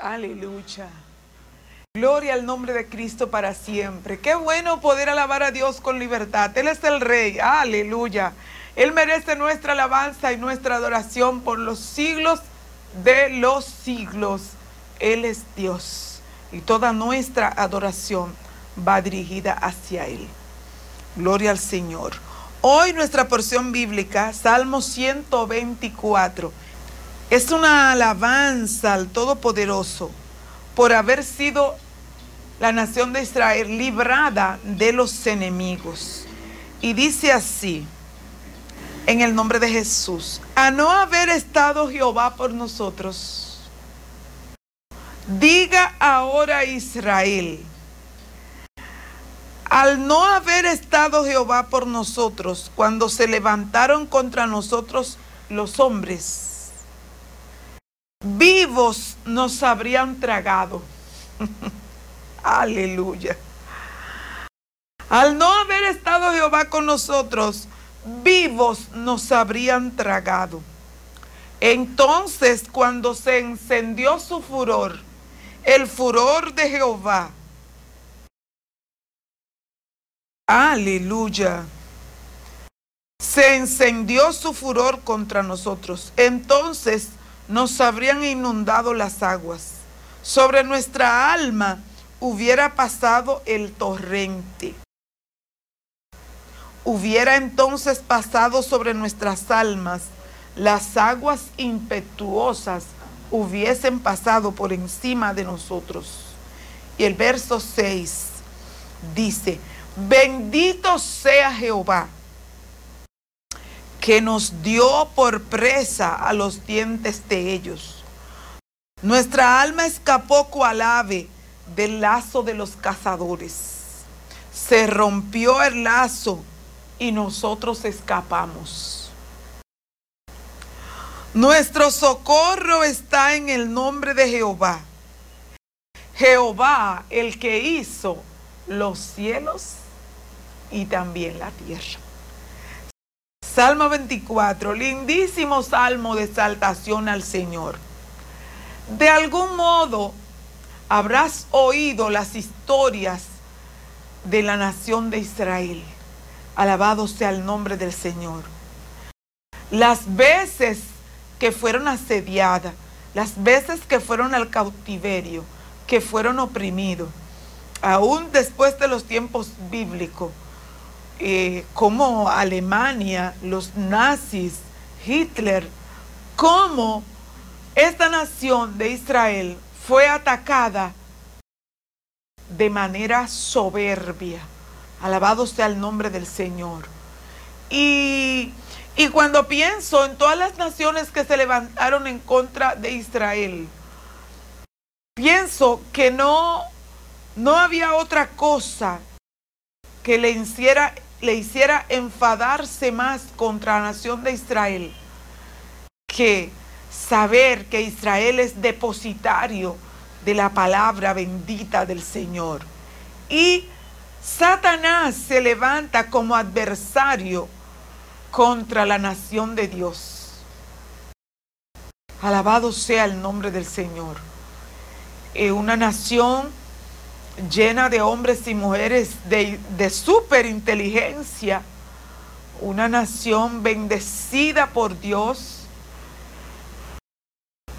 Aleluya. Gloria al nombre de Cristo para siempre. Qué bueno poder alabar a Dios con libertad. Él es el Rey. Aleluya. Él merece nuestra alabanza y nuestra adoración por los siglos de los siglos. Él es Dios. Y toda nuestra adoración va dirigida hacia Él. Gloria al Señor. Hoy nuestra porción bíblica, Salmo 124, es una alabanza al Todopoderoso por haber sido la nación de Israel librada de los enemigos. Y dice así, en el nombre de Jesús, a no haber estado Jehová por nosotros, diga ahora Israel, al no haber estado Jehová por nosotros, cuando se levantaron contra nosotros los hombres, vivos nos habrían tragado. Aleluya. Al no haber estado Jehová con nosotros, vivos nos habrían tragado. Entonces, cuando se encendió su furor, el furor de Jehová, Aleluya. Se encendió su furor contra nosotros. Entonces nos habrían inundado las aguas. Sobre nuestra alma hubiera pasado el torrente. Hubiera entonces pasado sobre nuestras almas las aguas impetuosas hubiesen pasado por encima de nosotros. Y el verso 6 dice, Bendito sea Jehová, que nos dio por presa a los dientes de ellos. Nuestra alma escapó cual ave del lazo de los cazadores. Se rompió el lazo y nosotros escapamos. Nuestro socorro está en el nombre de Jehová. Jehová, el que hizo los cielos y también la tierra. Salmo 24, lindísimo salmo de exaltación al Señor. De algún modo habrás oído las historias de la nación de Israel. Alabado sea el nombre del Señor. Las veces que fueron asediadas, las veces que fueron al cautiverio, que fueron oprimidos, aún después de los tiempos bíblicos, eh, como Alemania, los nazis, Hitler, cómo esta nación de Israel fue atacada de manera soberbia. Alabado sea el nombre del Señor. Y, y cuando pienso en todas las naciones que se levantaron en contra de Israel, pienso que no, no había otra cosa que le hiciera le hiciera enfadarse más contra la nación de Israel que saber que Israel es depositario de la palabra bendita del Señor. Y Satanás se levanta como adversario contra la nación de Dios. Alabado sea el nombre del Señor. Eh, una nación llena de hombres y mujeres de, de súper inteligencia, una nación bendecida por Dios.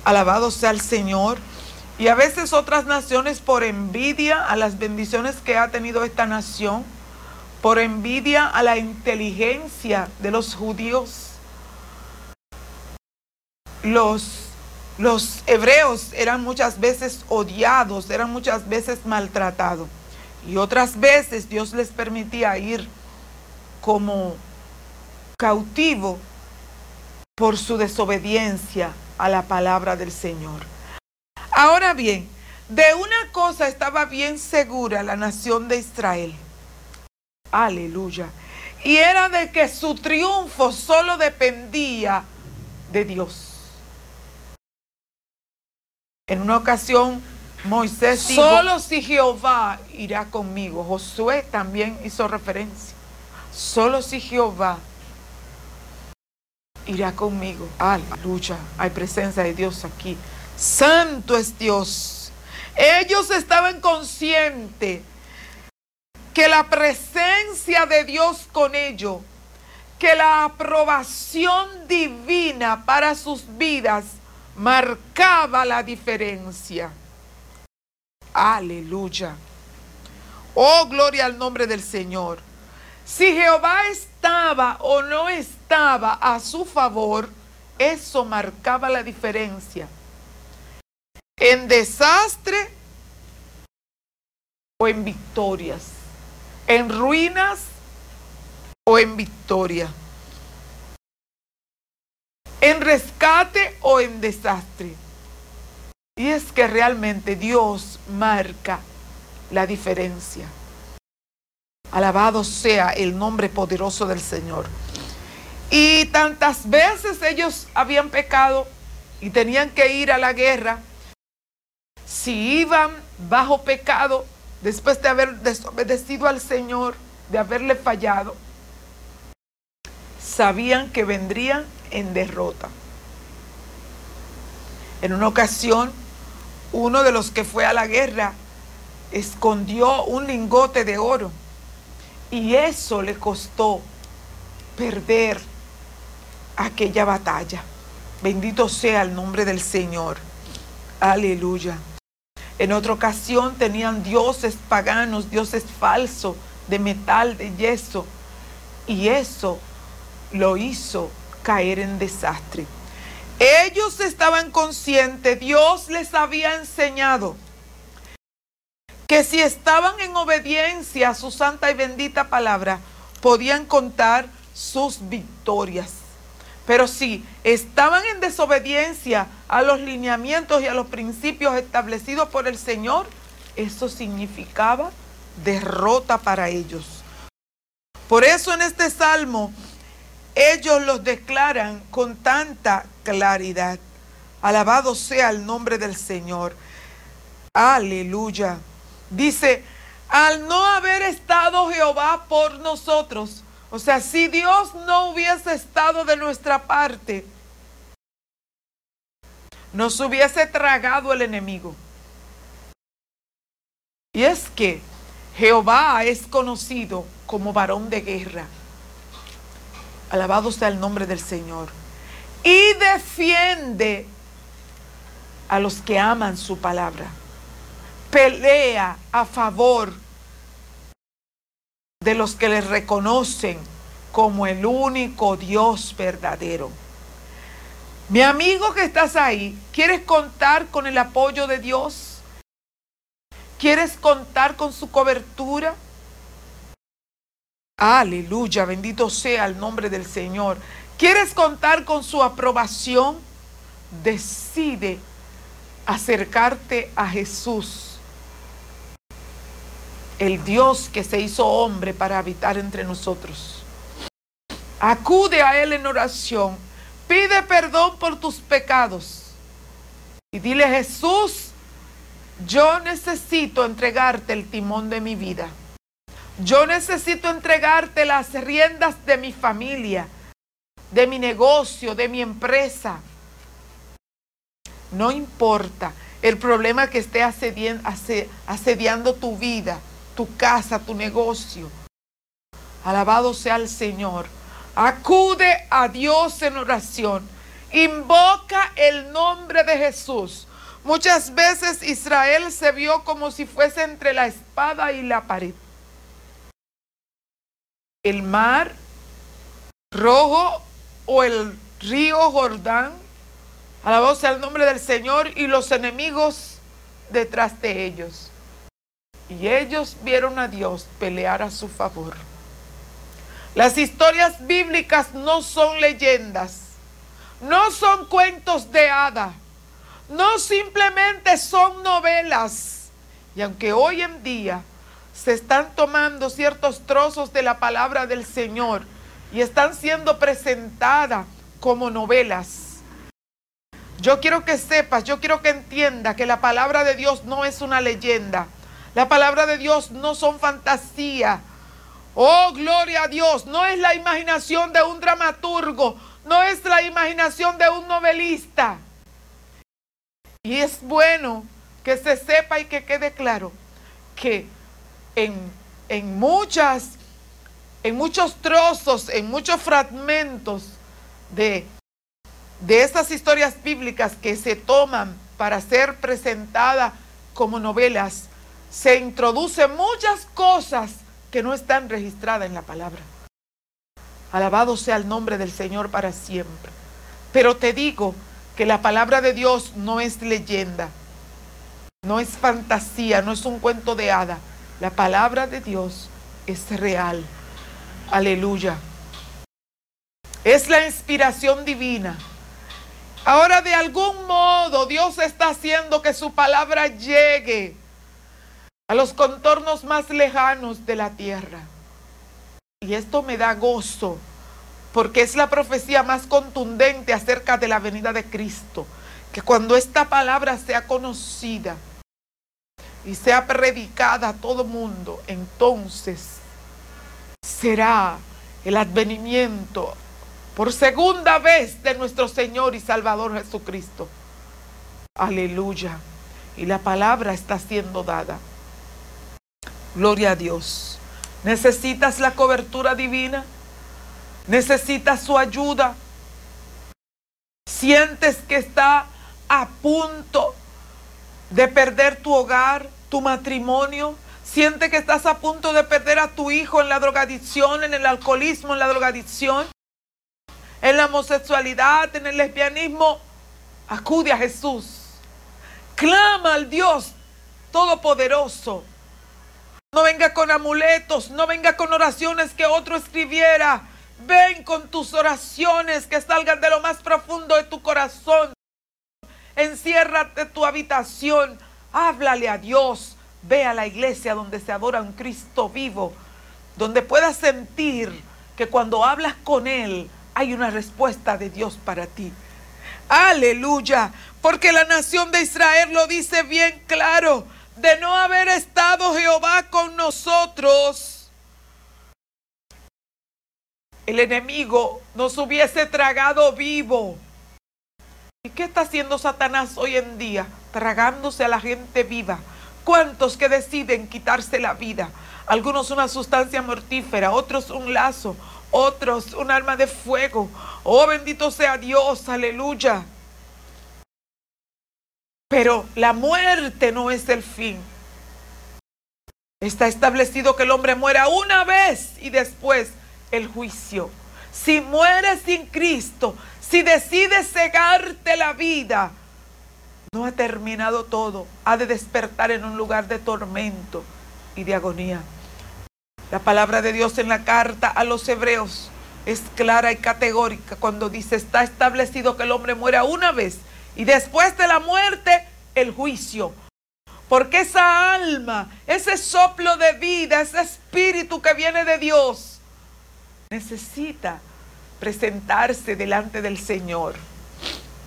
Alabado sea el Señor. Y a veces otras naciones por envidia a las bendiciones que ha tenido esta nación, por envidia a la inteligencia de los judíos, los los hebreos eran muchas veces odiados, eran muchas veces maltratados. Y otras veces Dios les permitía ir como cautivo por su desobediencia a la palabra del Señor. Ahora bien, de una cosa estaba bien segura la nación de Israel. Aleluya. Y era de que su triunfo solo dependía de Dios. En una ocasión Moisés dijo, solo si Jehová irá conmigo. Josué también hizo referencia. Solo si Jehová irá conmigo. Aleluya. Hay presencia de Dios aquí. Santo es Dios. Ellos estaban conscientes que la presencia de Dios con ellos, que la aprobación divina para sus vidas marcaba la diferencia. Aleluya. Oh, gloria al nombre del Señor. Si Jehová estaba o no estaba a su favor, eso marcaba la diferencia. En desastre o en victorias. En ruinas o en victoria. En rescate o en desastre. Y es que realmente Dios marca la diferencia. Alabado sea el nombre poderoso del Señor. Y tantas veces ellos habían pecado y tenían que ir a la guerra. Si iban bajo pecado, después de haber desobedecido al Señor, de haberle fallado, sabían que vendrían en derrota. En una ocasión, uno de los que fue a la guerra escondió un lingote de oro y eso le costó perder aquella batalla. Bendito sea el nombre del Señor. Aleluya. En otra ocasión tenían dioses paganos, dioses falsos, de metal, de yeso. Y eso lo hizo caer en desastre. Ellos estaban conscientes, Dios les había enseñado que si estaban en obediencia a su santa y bendita palabra, podían contar sus victorias. Pero si estaban en desobediencia a los lineamientos y a los principios establecidos por el Señor, eso significaba derrota para ellos. Por eso en este salmo ellos los declaran con tanta claridad. Alabado sea el nombre del Señor. Aleluya. Dice, al no haber estado Jehová por nosotros, o sea, si Dios no hubiese estado de nuestra parte, nos hubiese tragado el enemigo. Y es que Jehová es conocido como varón de guerra. Alabado sea el nombre del Señor. Y defiende a los que aman su palabra pelea a favor de los que le reconocen como el único Dios verdadero. Mi amigo que estás ahí, ¿quieres contar con el apoyo de Dios? ¿Quieres contar con su cobertura? Aleluya, bendito sea el nombre del Señor. ¿Quieres contar con su aprobación? Decide acercarte a Jesús el Dios que se hizo hombre para habitar entre nosotros. Acude a Él en oración, pide perdón por tus pecados y dile Jesús, yo necesito entregarte el timón de mi vida. Yo necesito entregarte las riendas de mi familia, de mi negocio, de mi empresa. No importa el problema que esté asediando tu vida tu casa, tu negocio. Alabado sea el Señor. Acude a Dios en oración. Invoca el nombre de Jesús. Muchas veces Israel se vio como si fuese entre la espada y la pared. El mar rojo o el río Jordán. Alabado sea el nombre del Señor y los enemigos detrás de ellos. Y ellos vieron a Dios pelear a su favor. Las historias bíblicas no son leyendas, no son cuentos de hada, no simplemente son novelas. Y aunque hoy en día se están tomando ciertos trozos de la palabra del Señor y están siendo presentadas como novelas, yo quiero que sepas, yo quiero que entienda que la palabra de Dios no es una leyenda la palabra de Dios no son fantasía. Oh, gloria a Dios. No es la imaginación de un dramaturgo. No es la imaginación de un novelista. Y es bueno que se sepa y que quede claro que en, en muchas, en muchos trozos, en muchos fragmentos de, de estas historias bíblicas que se toman para ser presentadas como novelas, se introducen muchas cosas que no están registradas en la palabra. Alabado sea el nombre del Señor para siempre. Pero te digo que la palabra de Dios no es leyenda, no es fantasía, no es un cuento de hada. La palabra de Dios es real. Aleluya. Es la inspiración divina. Ahora de algún modo Dios está haciendo que su palabra llegue a los contornos más lejanos de la tierra. Y esto me da gozo, porque es la profecía más contundente acerca de la venida de Cristo, que cuando esta palabra sea conocida y sea predicada a todo mundo, entonces será el advenimiento por segunda vez de nuestro Señor y Salvador Jesucristo. Aleluya. Y la palabra está siendo dada. Gloria a Dios. ¿Necesitas la cobertura divina? ¿Necesitas su ayuda? ¿Sientes que está a punto de perder tu hogar, tu matrimonio? ¿Sientes que estás a punto de perder a tu hijo en la drogadicción, en el alcoholismo, en la drogadicción? En la homosexualidad, en el lesbianismo. Acude a Jesús. Clama al Dios Todopoderoso no venga con amuletos, no venga con oraciones que otro escribiera. Ven con tus oraciones que salgan de lo más profundo de tu corazón. Enciérrate tu habitación, háblale a Dios. Ve a la iglesia donde se adora un Cristo vivo, donde puedas sentir que cuando hablas con Él hay una respuesta de Dios para ti. Aleluya, porque la nación de Israel lo dice bien claro de no haber estado Jehová con nosotros, el enemigo nos hubiese tragado vivo. ¿Y qué está haciendo Satanás hoy en día? Tragándose a la gente viva. ¿Cuántos que deciden quitarse la vida? Algunos una sustancia mortífera, otros un lazo, otros un arma de fuego. Oh, bendito sea Dios, aleluya. Pero la muerte no es el fin. Está establecido que el hombre muera una vez y después el juicio. Si mueres sin Cristo, si decides cegarte la vida, no ha terminado todo. Ha de despertar en un lugar de tormento y de agonía. La palabra de Dios en la carta a los hebreos es clara y categórica cuando dice, está establecido que el hombre muera una vez y después de la muerte, el juicio. Porque esa alma, ese soplo de vida, ese espíritu que viene de Dios, necesita presentarse delante del Señor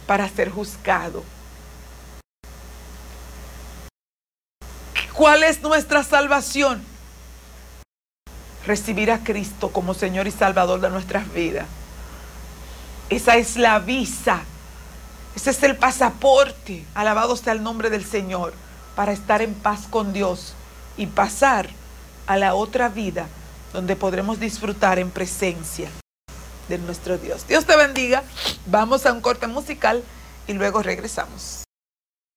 para ser juzgado. ¿Cuál es nuestra salvación? Recibir a Cristo como Señor y Salvador de nuestras vidas. Esa es la visa ese es el pasaporte, alabado sea el nombre del Señor, para estar en paz con Dios y pasar a la otra vida donde podremos disfrutar en presencia de nuestro Dios. Dios te bendiga. Vamos a un corte musical y luego regresamos.